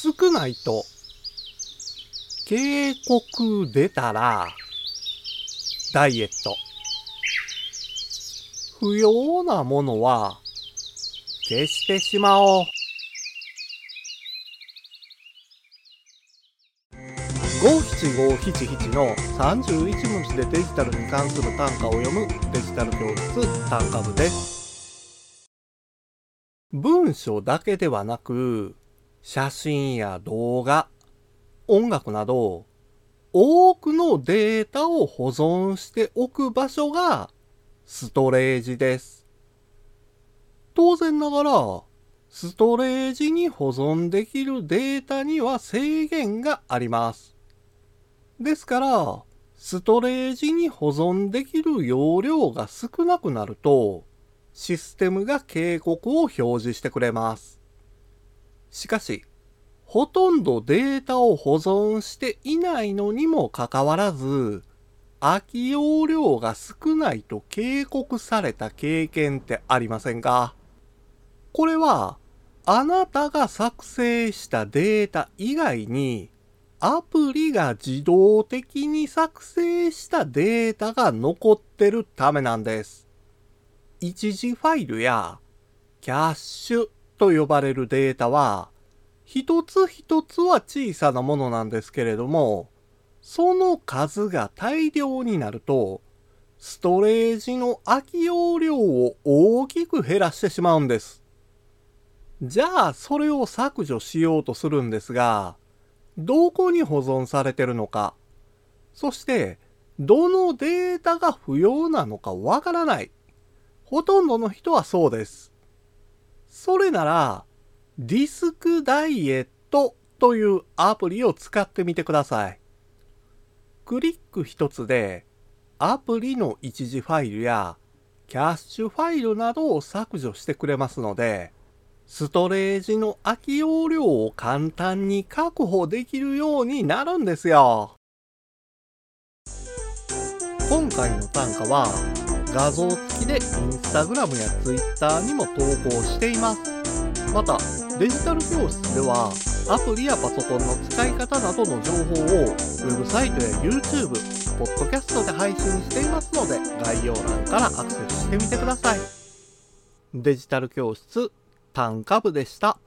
少ないと警告出たらダイエット。不要なものは消してしまおう。五七五七七の31文字でデジタルに関する単価を読むデジタル教室単価部です。文章だけではなく、写真や動画、音楽など、多くのデータを保存しておく場所がストレージです。当然ながら、ストレージに保存できるデータには制限があります。ですから、ストレージに保存できる容量が少なくなると、システムが警告を表示してくれます。しかし、ほとんどデータを保存していないのにもかかわらず、空き容量が少ないと警告された経験ってありませんか？これは、あなたが作成したデータ以外に、アプリが自動的に作成したデータが残ってるためなんです。一時ファイルやキャッシュと呼ばれるデータは、一つ一つは小さなものなんですけれども、その数が大量になると、ストレージの空き容量を大きく減らしてしまうんです。じゃあ、それを削除しようとするんですが、どこに保存されてるのか、そしてどのデータが不要なのかわからない。ほとんどの人はそうです。それなら、ディスクダイエットというアプリを使ってみてください。クリック一つで、アプリの一時ファイルやキャッシュファイルなどを削除してくれますので、ストレージの空き容量を簡単に確保できるようになるんですよ。今回の単価は画像付きでインスタグラムやツイッターにも投稿しています。また、デジタル教室ではアプリやパソコンの使い方などの情報をウェブサイトや YouTube、ポッドキャストで配信していますので概要欄からアクセスしてみてください。デジタル教室単価部でした。